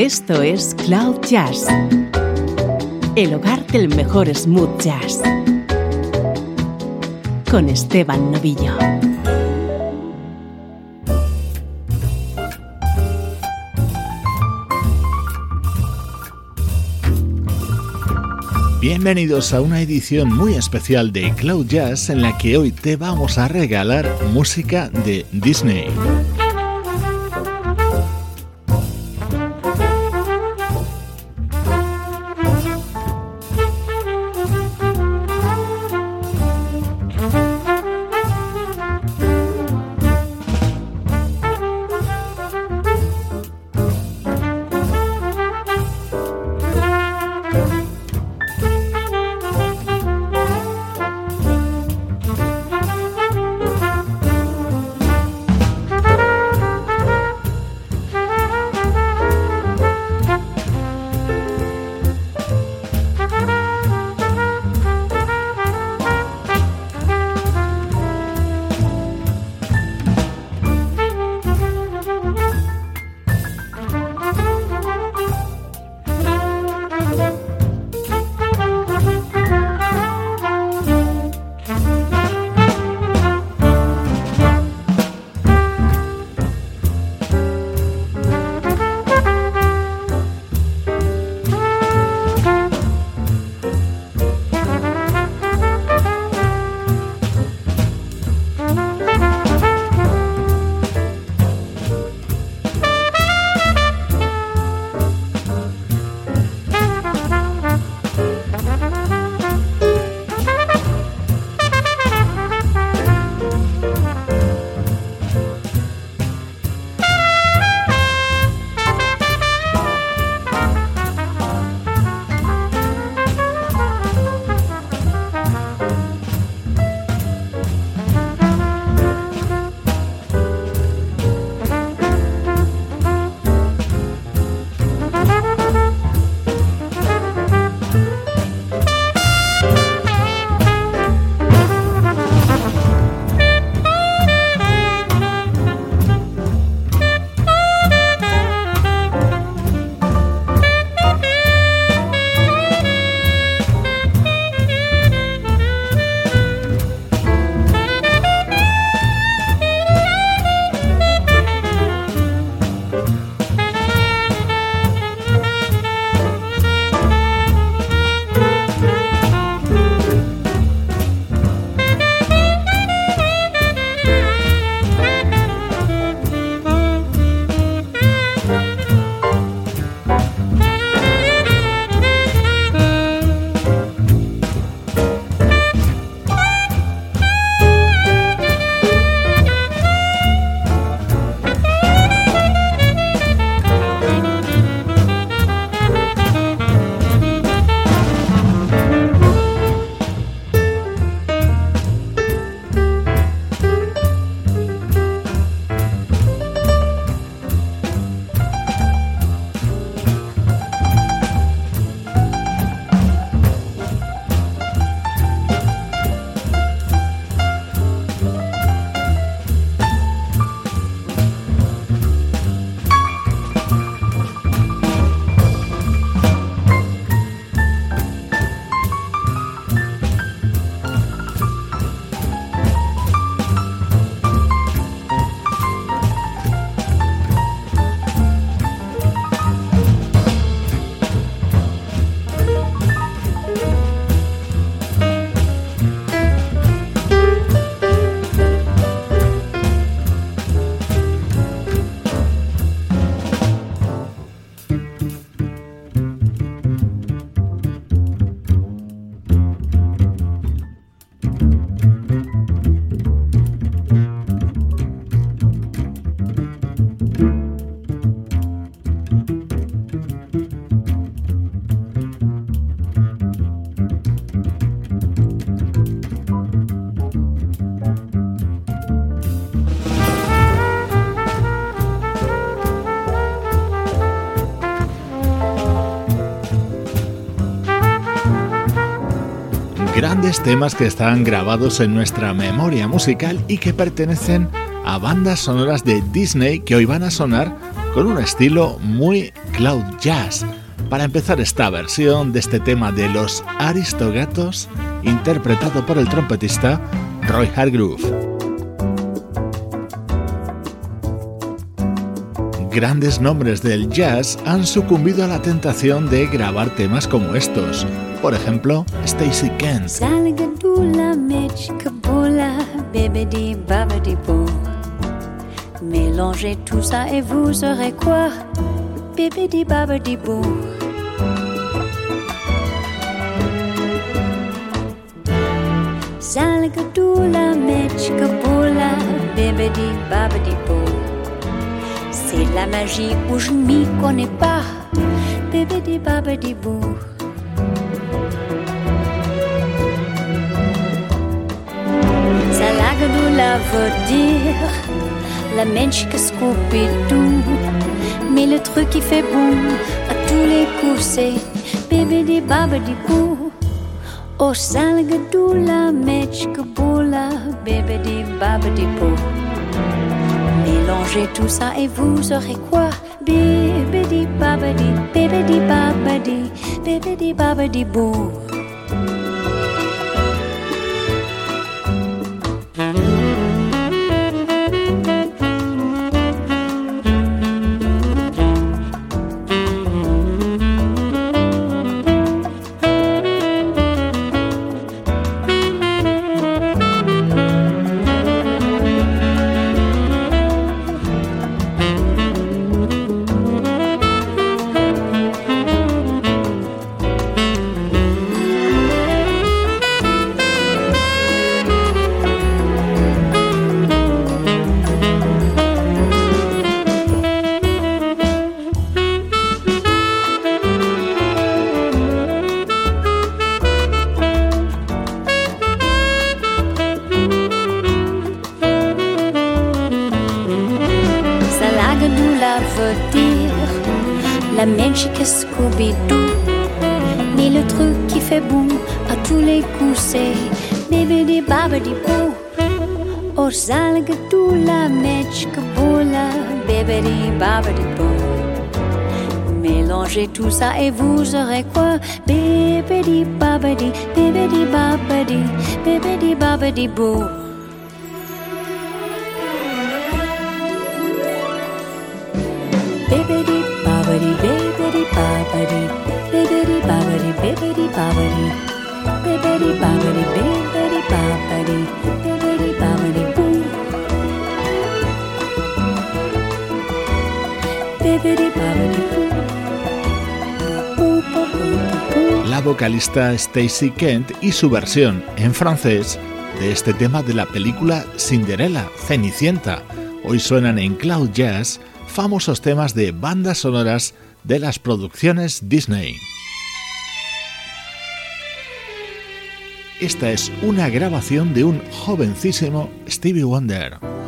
Esto es Cloud Jazz, el hogar del mejor smooth jazz, con Esteban Novillo. Bienvenidos a una edición muy especial de Cloud Jazz en la que hoy te vamos a regalar música de Disney. Temas que están grabados en nuestra memoria musical y que pertenecen a bandas sonoras de Disney que hoy van a sonar con un estilo muy cloud jazz. Para empezar esta versión de este tema de los Aristogatos, interpretado por el trompetista Roy Hargrove. Grandes nombres del jazz han sucumbido a la tentación de grabar temas como estos. Por ejemplo, Stacy Kent. zébédi babedi bou. Mélangez tout ça et vous aurez quoi? Bébédi babedi bou. Zalgadoula, mechkaboula, bébédi babedi bou. C'est la magie où je m'y connais pas, bébédi babedi bou. Veut dire la mèche que Scooby-Doo. Mais le truc qui fait bon à tous les coups, c'est bébé babadi boo. Oh, salgadou la mèche que boula, bébé babadi boo. Mélangez tout ça et vous aurez quoi? Bébé babadi, bébé babadi, bébé babadi boo. Mélangez tout ça et vous aurez quoi? Bébédi babadi, bébédi babadi, bébédi babadi boo. Bébédi babadi, bébédi babadi, bébédi babadi, bébédi babadi, bébédi babadi, bébédi vocalista Stacy Kent y su versión en francés de este tema de la película Cinderella, Cenicienta. Hoy suenan en Cloud Jazz famosos temas de bandas sonoras de las producciones Disney. Esta es una grabación de un jovencísimo Stevie Wonder.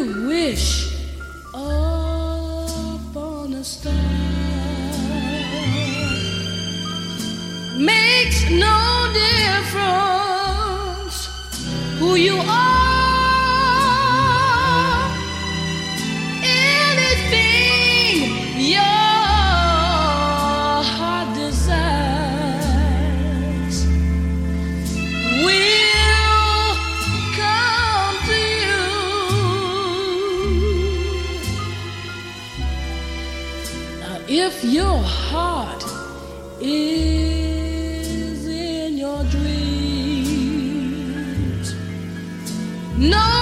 You wish if your heart is in your dreams, no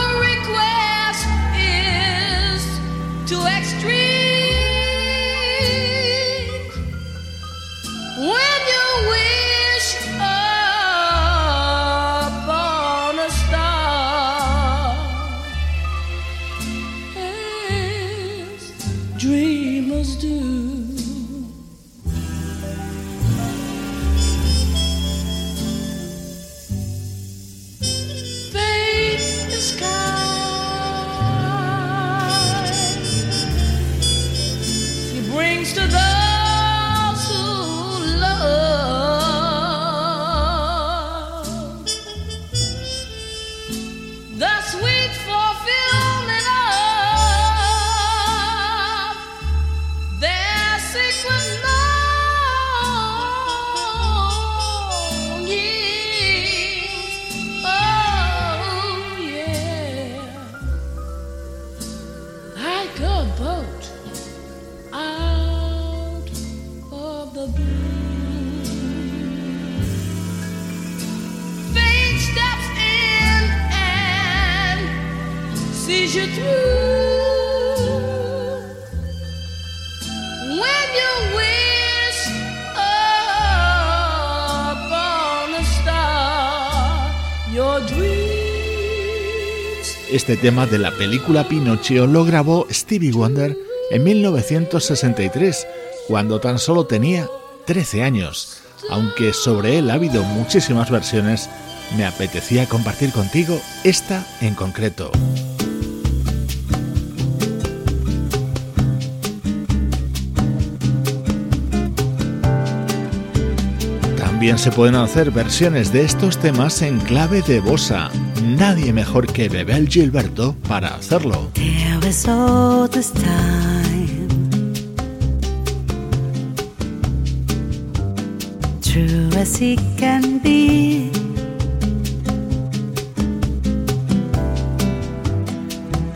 Este tema de la película Pinocchio lo grabó Stevie Wonder en 1963, cuando tan solo tenía 13 años. Aunque sobre él ha habido muchísimas versiones, me apetecía compartir contigo esta en concreto. También se pueden hacer versiones de estos temas en clave de bossa. Nadie mejor que Bebel Gilberto para hacerlo. True as he can be.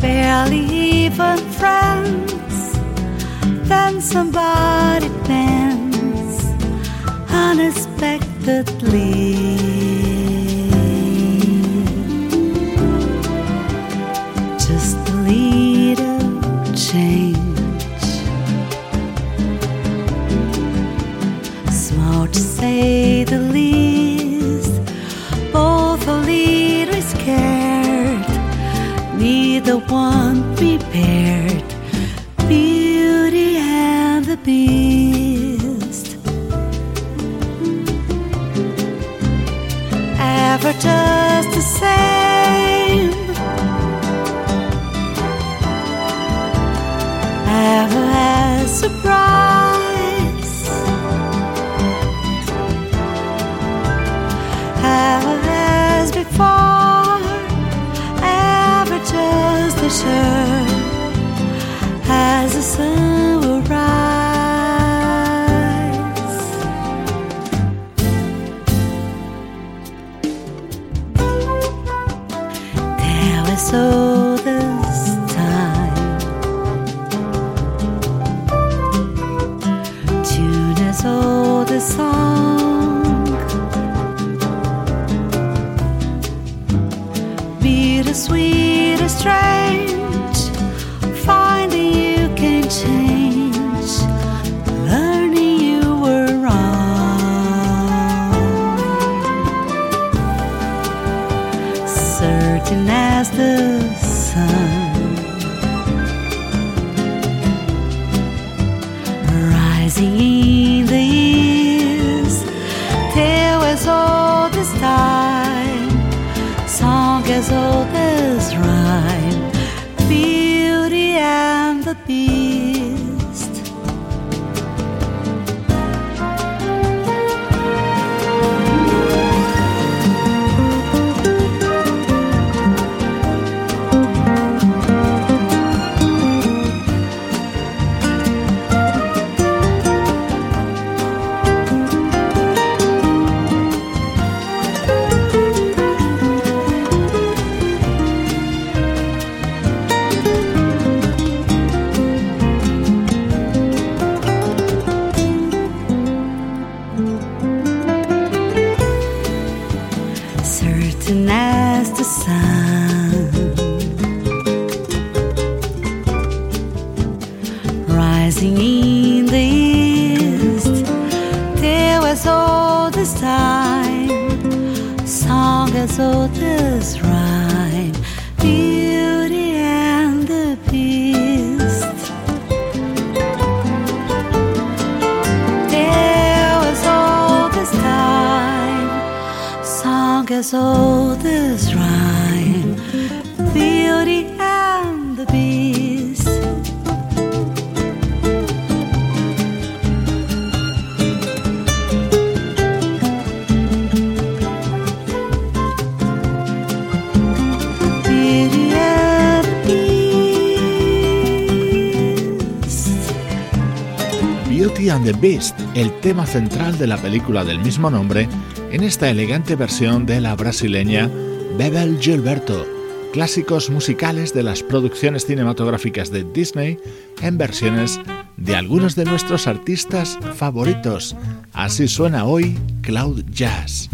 Barely even friends, then somebody bends unexpectedly. as this rhyme, Beauty and the Beast. Beauty and the Beast, el tema central de la película del mismo nombre en esta elegante versión de la brasileña Bebel Gilberto, clásicos musicales de las producciones cinematográficas de Disney en versiones de algunos de nuestros artistas favoritos. Así suena hoy Cloud Jazz.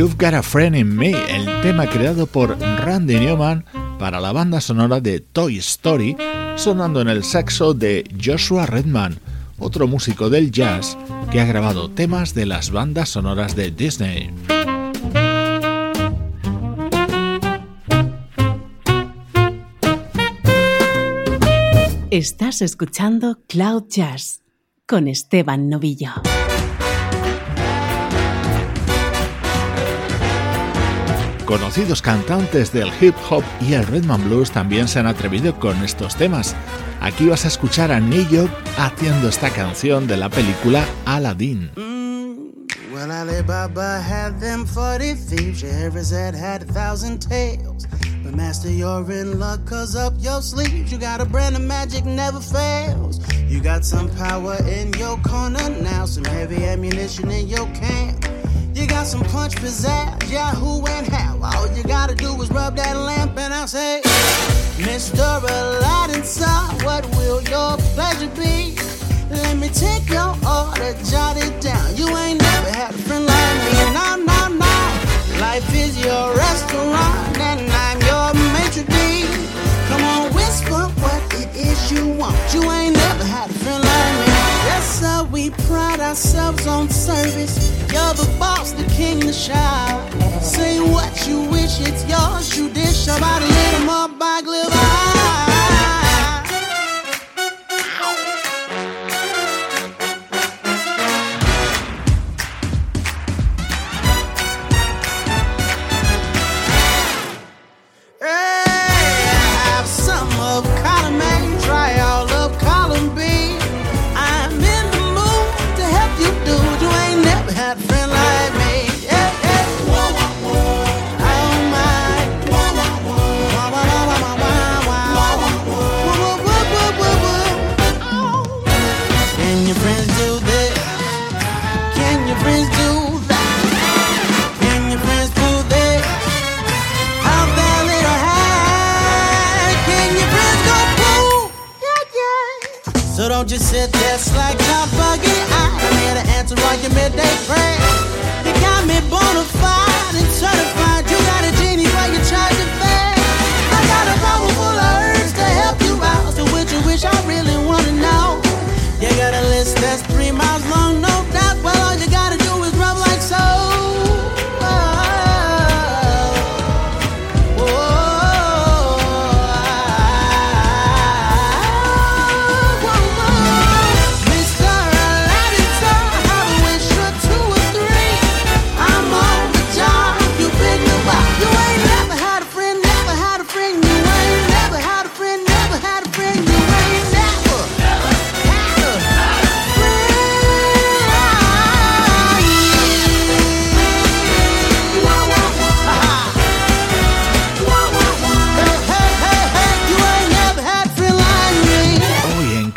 You've Got a Friend in Me, el tema creado por Randy Newman para la banda sonora de Toy Story, sonando en el saxo de Joshua Redman, otro músico del jazz que ha grabado temas de las bandas sonoras de Disney. Estás escuchando Cloud Jazz con Esteban Novillo. Conocidos cantantes del hip hop y el rhythm and blues también se han atrevido con estos temas. Aquí vas a escuchar a Neo haciendo esta canción de la película Aladdin. Mm, well, Alibaba had them 40 thieves. But master, you're in luck, cause up your sleeves, you got a brand of magic never fails. You got some power in your corner now, some heavy ammunition in your camp. You got some punch, pizzazz, yeah, who and how. All you gotta do is rub that lamp and I'll say, Mr. Aladdin, sir, what will your pleasure be? Let me take your order, jot it down. You ain't never had a friend like me, no, no, no. Life is your restaurant and I'm your maitre d'. Come on, whisper what it is you want. You ain't never had a friend like me. Yes, sir, we pride ourselves on service. You're the boss, the king, the shine. Say what you wish, it's yours. You dish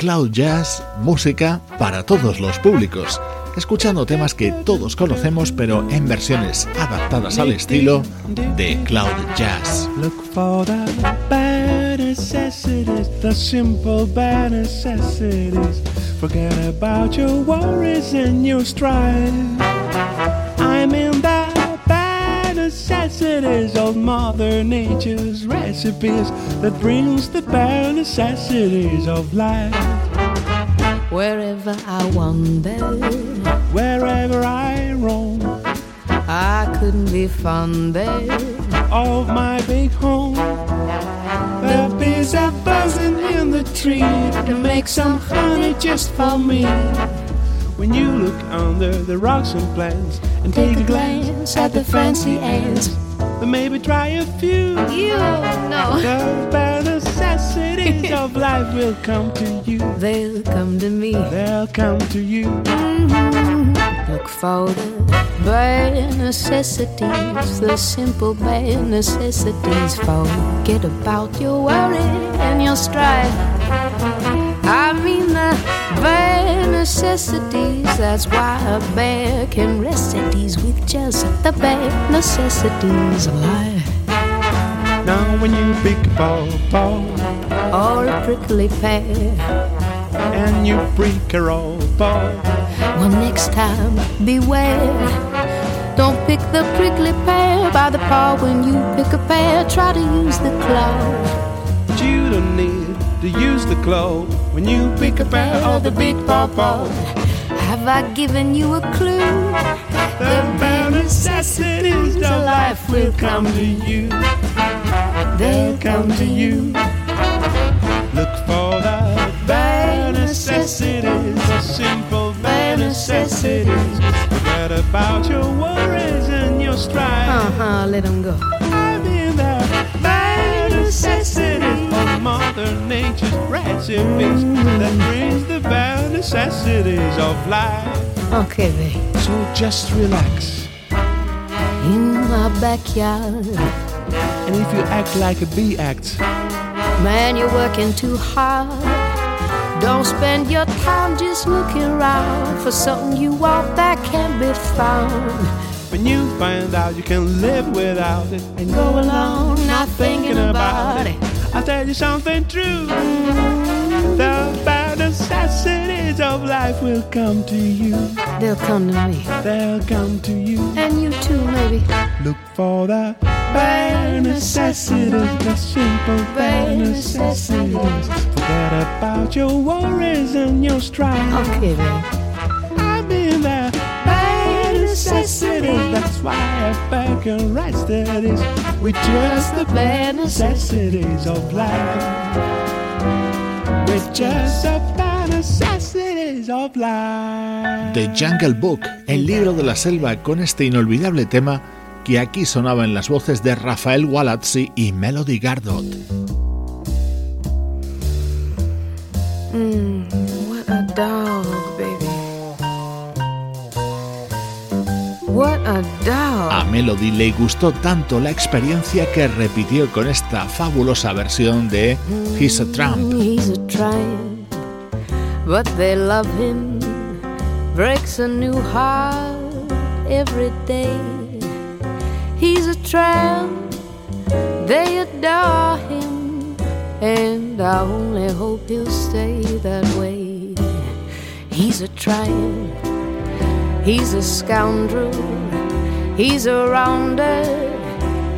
Cloud Jazz, música para todos los públicos, escuchando temas que todos conocemos pero en versiones adaptadas al estilo de Cloud Jazz. Look for the bad necessities, the simple bad necessities. Forget about your worries and your strife. I'm in the bad necessities of Mother Nature's recipes that brings the bare necessities of life. Wherever I wander, Wherever I roam, I couldn't be fonder. of my big home. The bees are buzzing in the tree to make some honey just for me. When you look under the rocks and plants and take, a glance at the fancy ants, then maybe try a few. You know The bare necessities of life will come to you. they'll come to me. They'll come to you. Mm-hmm. Look for the bare necessities, the simple bare necessities. Forget about your worry and your strife. I mean the bare necessities. That's why a bear can rest at ease with just the bare necessities of life. Now when you pick a ball, ball, Or a prickly pear. and you break a roll, ball. Well, next time, beware. Don't pick the prickly pear by the paw. When you pick a pear, try to use the claw. But you don't need to use the claw when you pick a pear of the big pawpaw. Have I given you a clue? The bare necessities of life will come to you. They'll come to you. Look for the bare necessities, the simple bare necessities. Forget about your worries and your strife. Uh huh, let him go. I mean the bare necessities Mother Nature's recipes that brings the bare necessities of life. Okay, babe. So just relax. In my backyard, And if you act like a bee act, man, you're working too hard. Don't spend your time just looking around for something you want that can't be found. when you find out you can live without it, And go along not thinking about it. I'll tell you something true. The bad necessities of life will come to you. They'll come to me. They'll come to you. And you too, maybe. Look for the bare necessities, the simple bare necessities. Forget about your worries and your strife. Okay, babe. Necessities. That's why I back and write studies with just the bare necessities of life. With just the bare necessities of life. The Jungle Book, el libro de la selva con este inolvidable tema que aquí sonaba en las voces de Rafael Walazzi y Melody Gardot. What a dog, What a dog. A Melody le gustó tanto la experiencia que repitió con esta fabulosa versión de He's a Tramp. He's a tramp, but they love him. Breaks a new heart every day. He's a tramp, they adore him, and I only hope he'll stay that way. He's a tramp, he's a scoundrel, he's a rounder,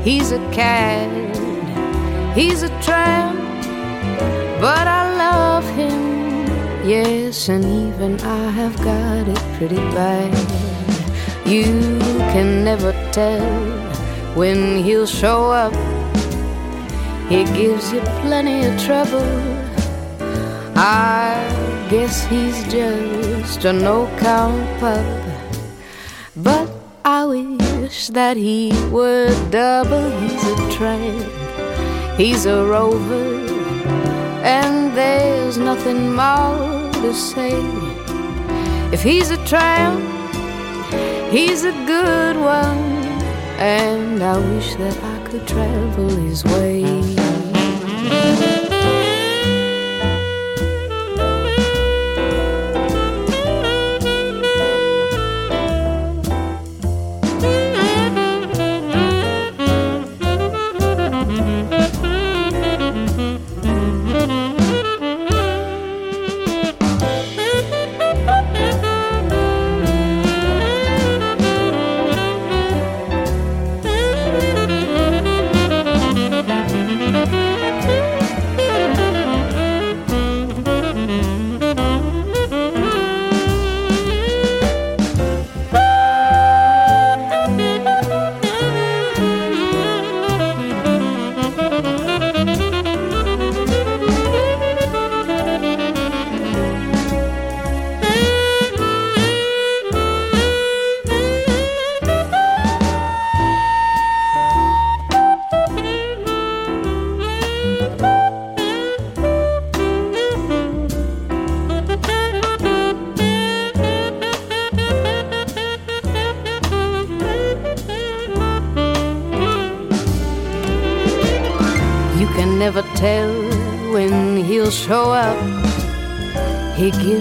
he's a cad, he's a tramp, but I love him, yes, and even I have got it pretty bad. You can never tell when he'll show up. He gives you plenty of trouble. I guess he's just a no count pup. I wish that he were double. He's a tramp, he's a rover, and there's nothing more to say. If he's a tramp, he's a good one, and I wish that I could travel his way.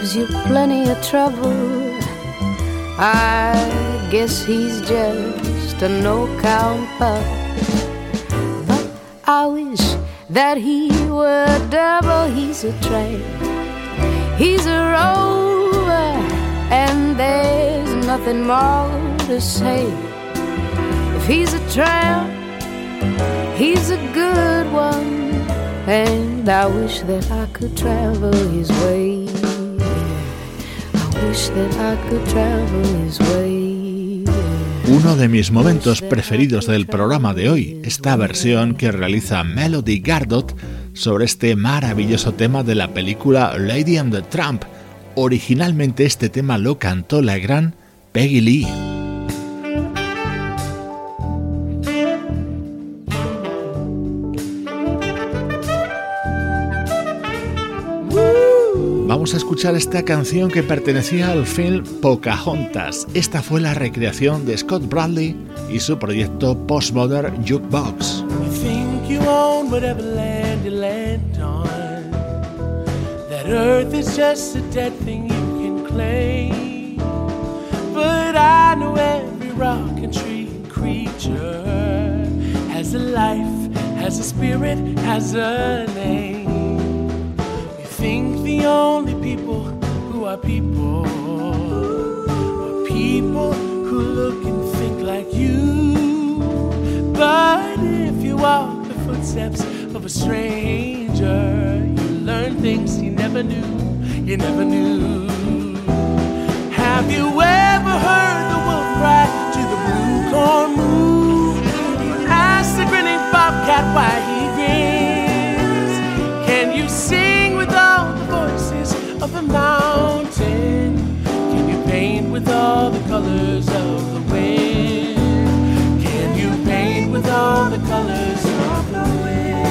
Gives you plenty of trouble. I guess he's just a no count pup. But I wish that he were double. He's a tramp, he's a rover, and there's nothing more to say. If he's a tramp, he's a good one. And I wish that I could travel his way. Uno de mis momentos preferidos del programa de hoy, esta versión que realiza Melody Gardot sobre este maravilloso tema de la película Lady and the Tramp. Originalmente este tema lo cantó la gran Peggy Lee. escuchar esta canción que pertenecía al film Pocahontas. Esta fue la recreación de Scott Bradley y su proyecto Postmodern Jukebox. has a life, has a spirit, has a name. Think the only people who are people are people who look and think like you. But if you walk the footsteps of a stranger, you learn things you never knew, you never knew. Have you ever heard the wolf cry to the blue corn moon? Ask the grinning bobcat why he grins. Mountain? Can you paint with all the colors of the wind? Can you paint with all the colors of the wind?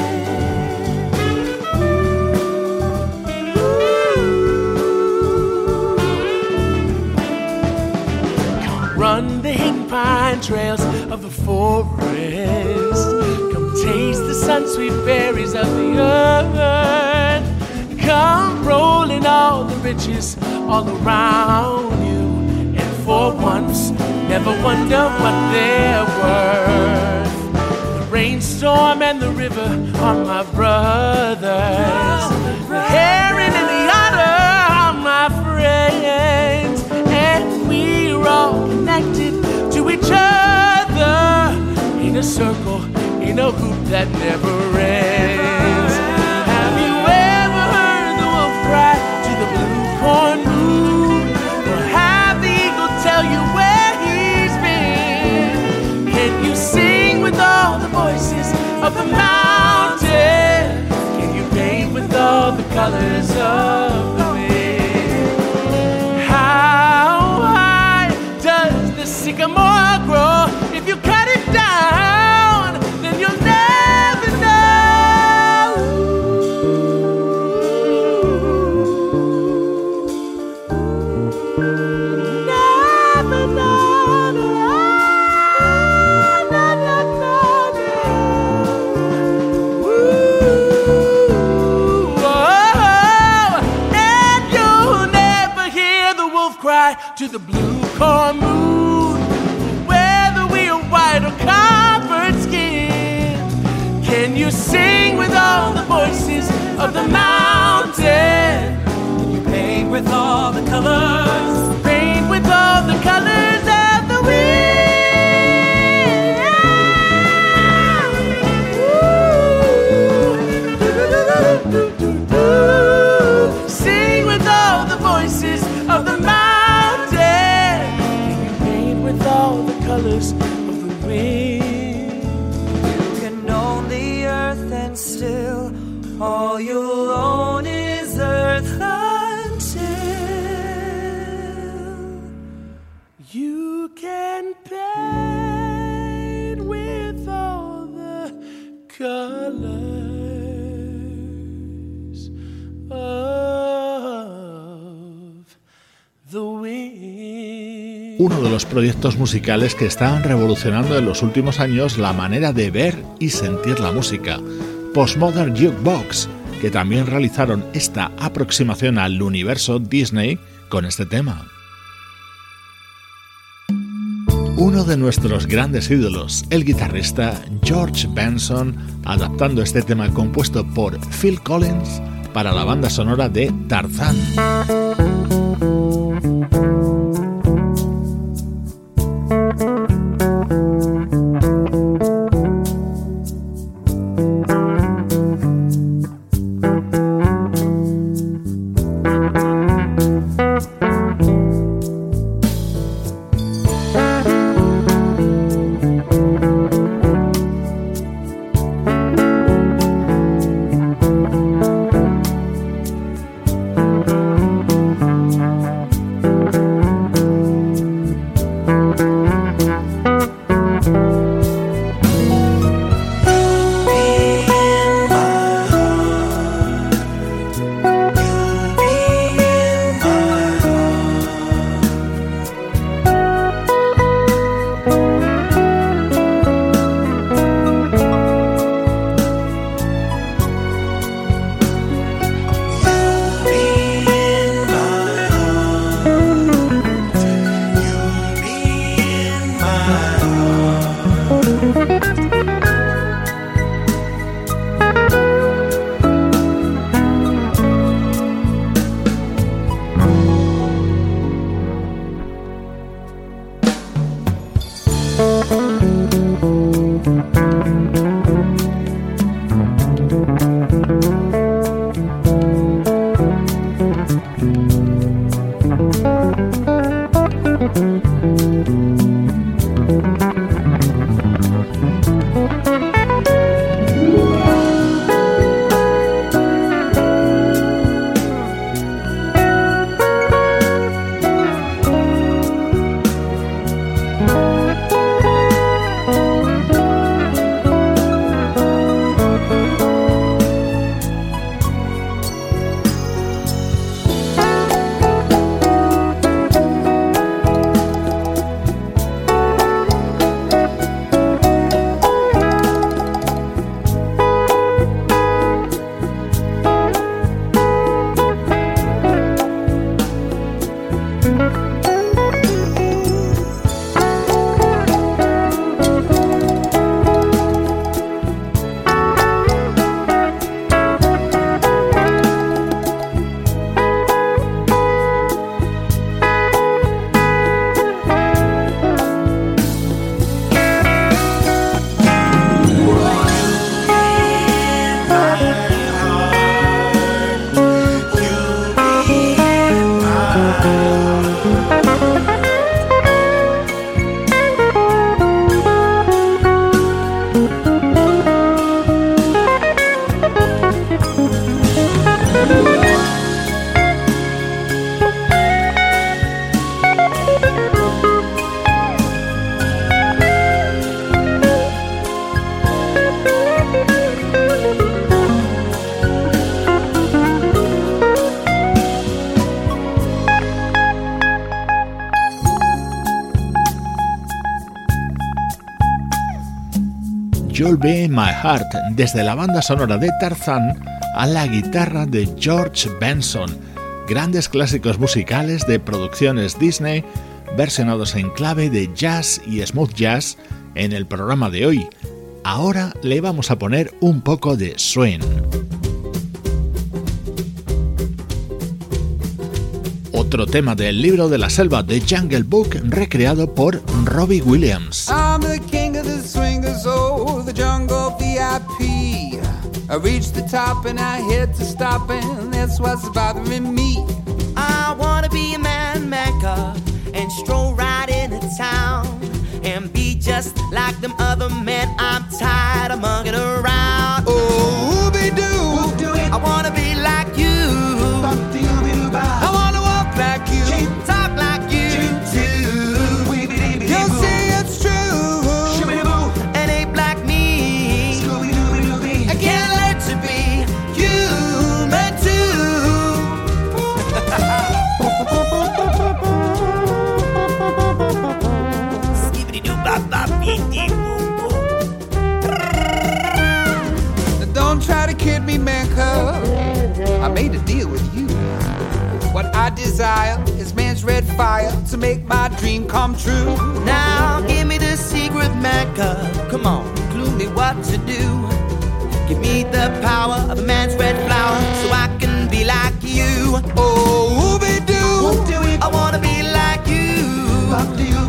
Come run the hidden pine trails of the forest. Come taste the sun sweet berries of the earth come rolling all the riches all around you. And for once, never wonder what they're worth. The rainstorm and the river are my brothers. The heron and the otter are my friends. And we're all connected to each other in a circle, in a hoop that never ends. Colors of the blue corn moon, whether we are white or coppered skin. Can you sing with all the voices of the mountain? Can you paint with all the colors? Los proyectos musicales que están revolucionando en los últimos años la manera de ver y sentir la música. Postmodern Jukebox, que también realizaron esta aproximación al universo Disney con este tema. Uno de nuestros grandes ídolos, el guitarrista George Benson, adaptando este tema compuesto por Phil Collins para la banda sonora de Tarzán. My Heart, desde la banda sonora de Tarzan a la guitarra de George Benson. Grandes clásicos musicales de producciones Disney versionados en clave de jazz y smooth jazz en el programa de hoy. Ahora le vamos a poner un poco de swing. Otro tema del libro de la selva de Jungle Book recreado por Robbie Williams. I'm the king of the swingers, oh, the jungle VIP. I reach the top and I hit to stop, and that's what's bothering me. I wanna be a man maker and stroll right into town and be just like them other men. I'm tired of mugging around. Oh, be do. Desire is man's red fire to make my dream come true. Now give me the secret Mecca. Come on, clue me what to do. Give me the power of man's red flower so I can be like you. Oh, be do. I wanna be like you.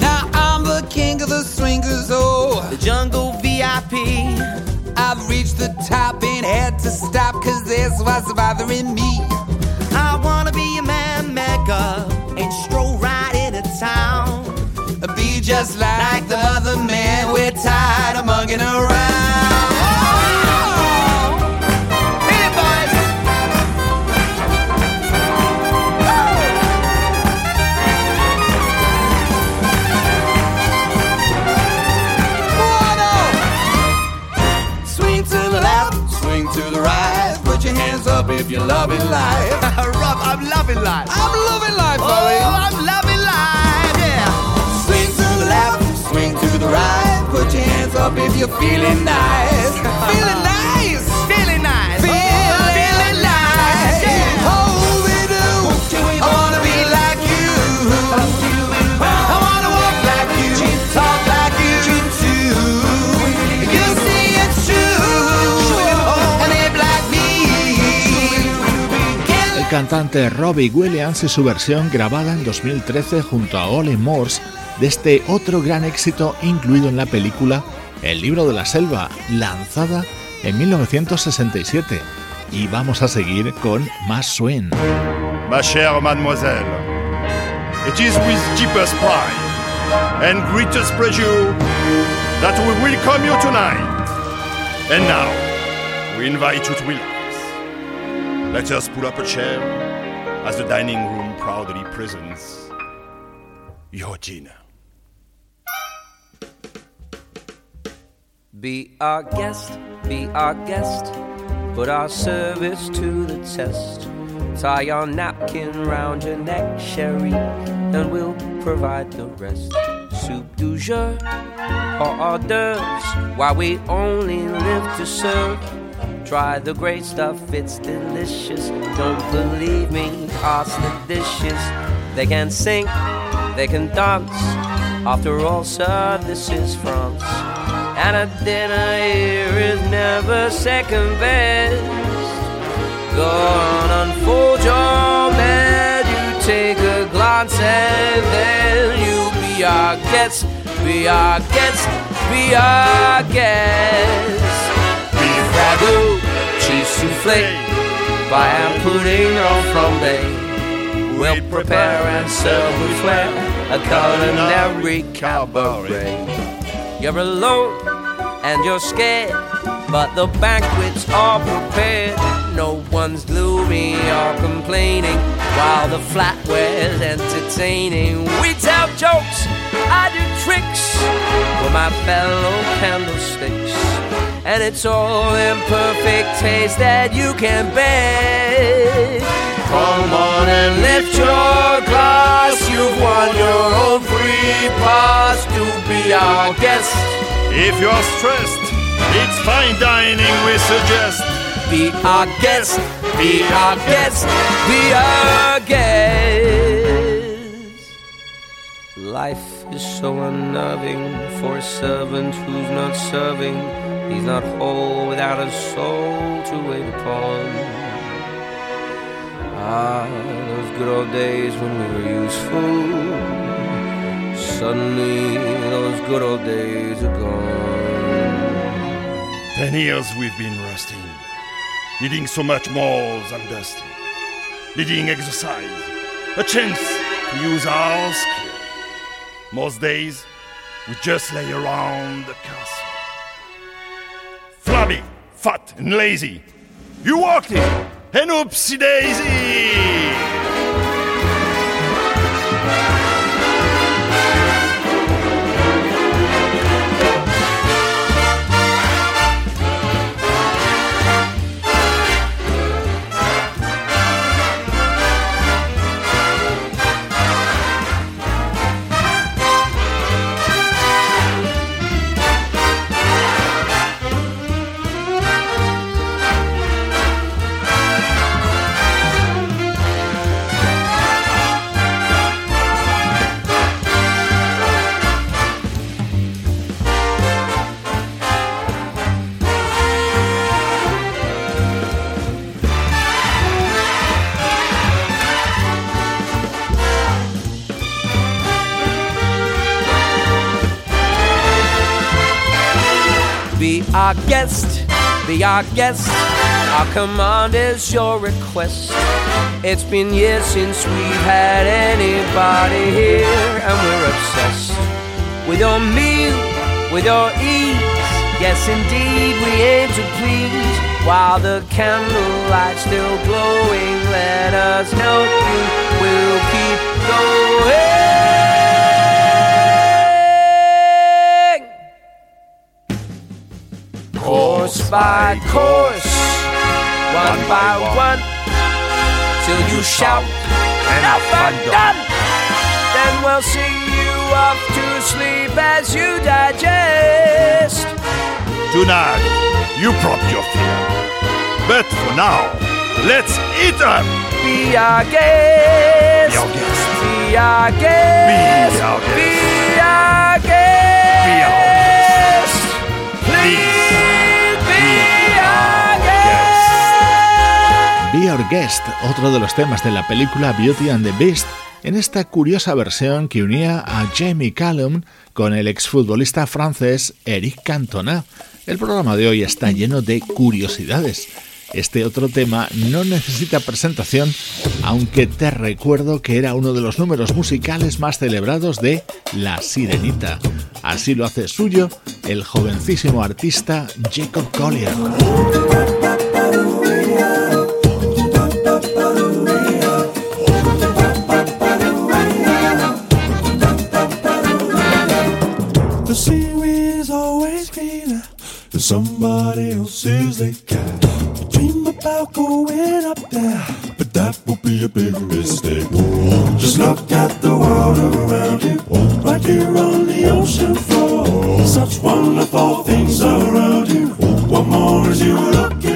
Now I'm the king of the swingers, oh. The jungle VIP. I've reached the top and had to stop, cause this was bothering me. Just like the other men. we're tired of mugging around. Hit boys! One up. Swing to the left, swing to the right. Put your hands up if you're loving life. Rob, I'm loving life. I'm loving life, Oh. I'm loving up if you're feeling nice. feeling nice. Feeling nice. Feeling Oh, feeling nice, yeah. Oh, we do. I wanna be like you. I wanna walk like you. Talk like you too. You see it's true. And they like me. El cantante Robbie Williams y su versión grabada en 2013 junto a Ollie Morse de este otro gran éxito incluido en la película El libro de la selva, lanzada en 1967. Y vamos a seguir con más swing. Ma chère mademoiselle, it is with deepest pride and greatest pleasure that we welcome you tonight. And now, we invite you to relax. Let us pull up a chair as the dining room proudly presents your dinner. Be our guest, be our guest. Put our service to the test. Tie your napkin round your neck, Sherry, and we'll provide the rest. Soup du jour or hors d'oeuvres, while we only live to serve. Try the great stuff, it's delicious. Don't believe me, ask the dishes. They can sing, they can dance. After all, sir, this is France. And a dinner here is never second best. Go on, unfold your menu, take a glance, and then you'll be our guest, be our guest, be our guest. Beef ragout, cheese souffle, by pudding or flambe. We'll prepare and serve with flair. a culinary cabaret. You're alone and you're scared, but the banquets are prepared. No one's gloomy or complaining while the flatware's entertaining. We tell jokes, I do tricks for my fellow candlesticks. And it's all in perfect taste that you can beg. Come on and lift your glass. You've won your own free pass to be our guest. If you're stressed, it's fine dining we suggest. Be our guest, be our guest, be our guest. Life is so unnerving for a servant who's not serving. He's not whole without a soul to wait upon. Ah, those good old days when we were useful. Suddenly, those good old days are gone. Ten years we've been rusting, needing so much more than dusting, needing exercise, a chance to use our skill. Most days, we just lay around the castle. Flabby, fat, and lazy. You walked in, and oopsie daisy! Our guest, be our guest. Our command is your request. It's been years since we've had anybody here, and we're obsessed with your meal, with your ease. Yes, indeed, we aim to please. While the candlelight's still glowing, let us help you. We'll keep going. Course by course, one by one, till you shout, enough and done. Then we'll sing you off to sleep as you digest. Tonight, you prop your fear. But for now, let's eat up! Be our guest. Be our guest. Be our guest. Be our guest. Be our guest. Be our guest. Please Be Our Guest, otro de los temas de la película Beauty and the Beast, en esta curiosa versión que unía a Jamie Callum con el exfutbolista francés Eric Cantona. El programa de hoy está lleno de curiosidades. Este otro tema no necesita presentación, aunque te recuerdo que era uno de los números musicales más celebrados de La Sirenita. Así lo hace suyo el jovencísimo artista Jacob Collier. Somebody else's they can. You dream about going up there, but that would be a big mistake. Just look at the water around you, right here on the ocean floor. Such wonderful things around you. What more is you looking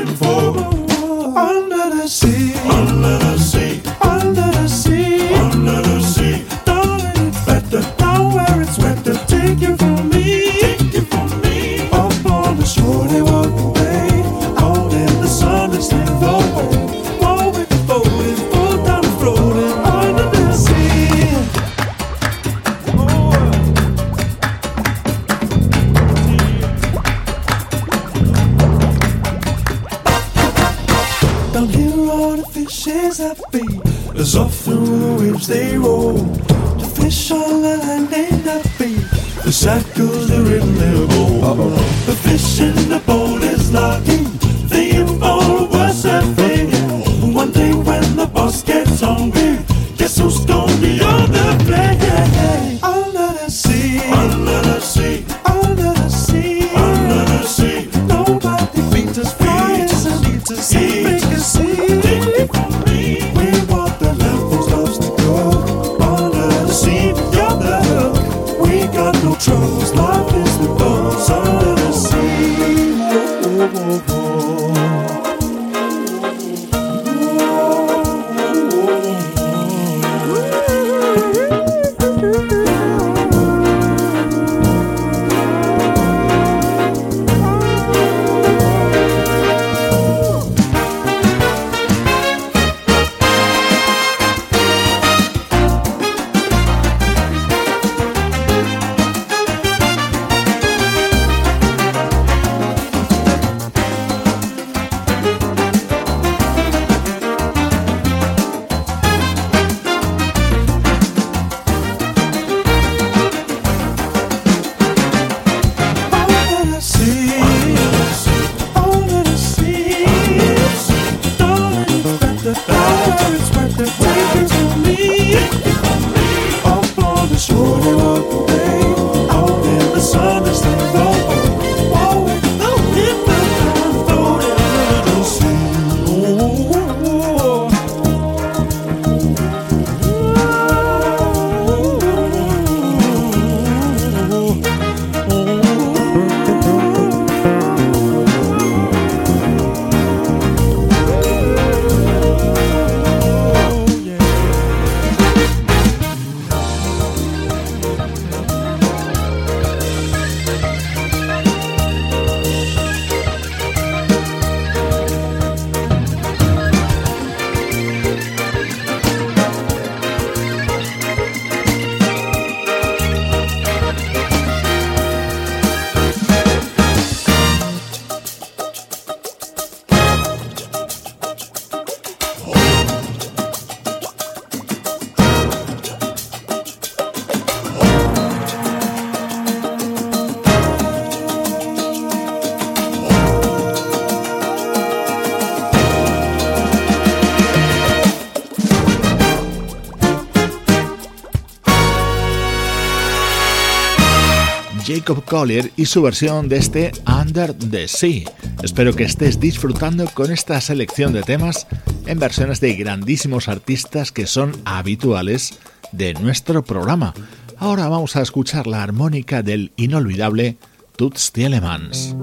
Collier y su versión de este Under the Sea. Espero que estés disfrutando con esta selección de temas en versiones de grandísimos artistas que son habituales de nuestro programa. Ahora vamos a escuchar la armónica del inolvidable Toots Thielemans.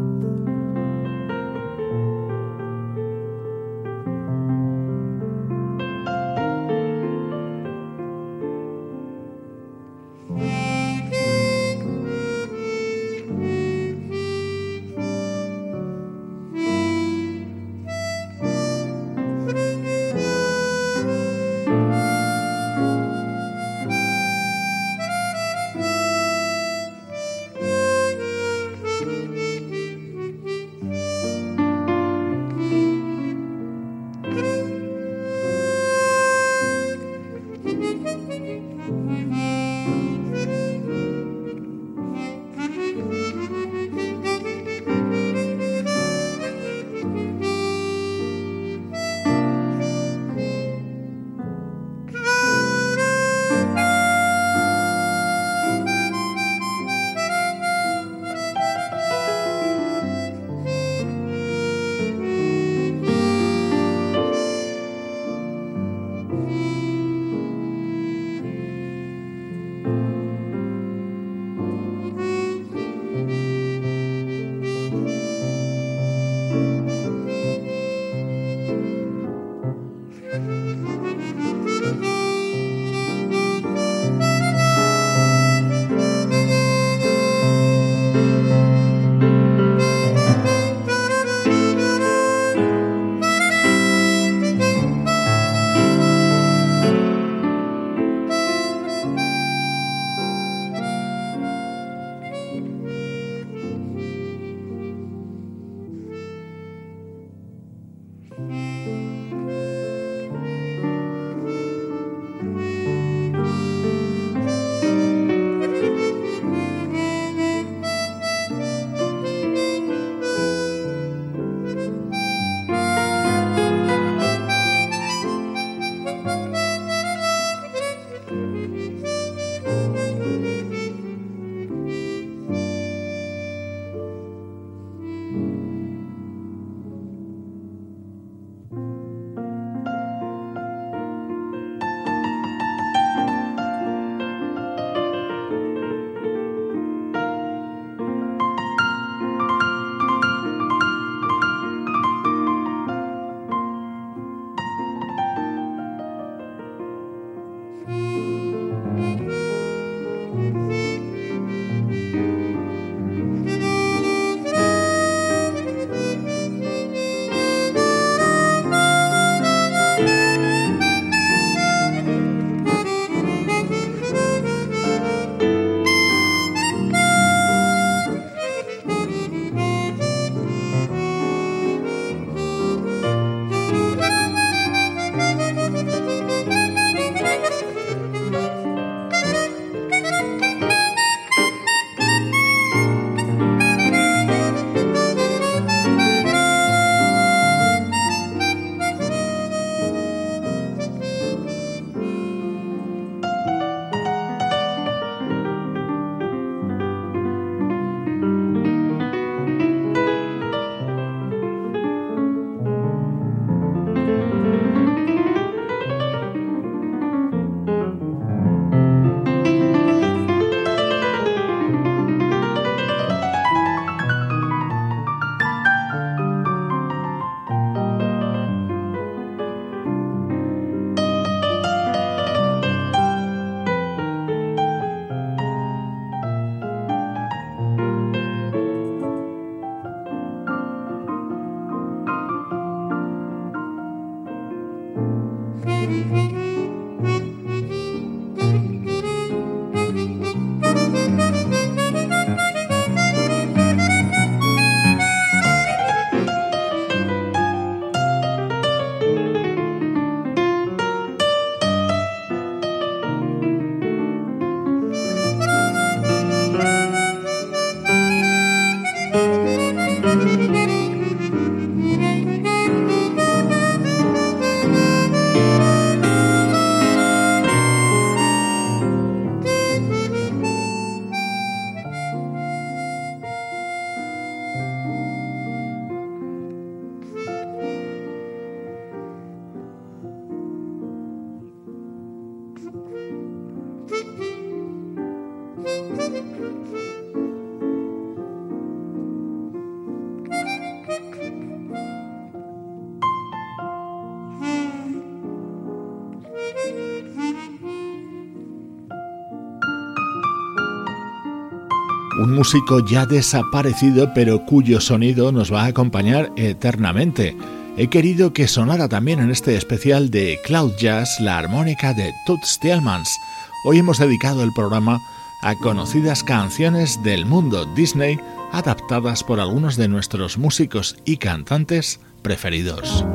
Músico ya desaparecido pero cuyo sonido nos va a acompañar eternamente. He querido que sonara también en este especial de Cloud Jazz la armónica de Toots Thielmans. Hoy hemos dedicado el programa a conocidas canciones del mundo Disney adaptadas por algunos de nuestros músicos y cantantes preferidos.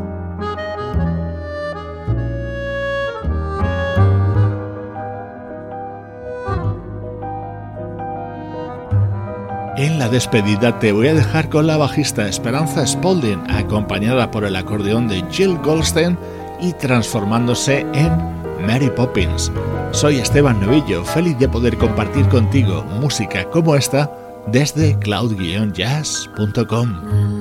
En la despedida te voy a dejar con la bajista Esperanza Spalding, acompañada por el acordeón de Jill Goldstein y transformándose en Mary Poppins. Soy Esteban Novillo, feliz de poder compartir contigo música como esta desde cloud-jazz.com.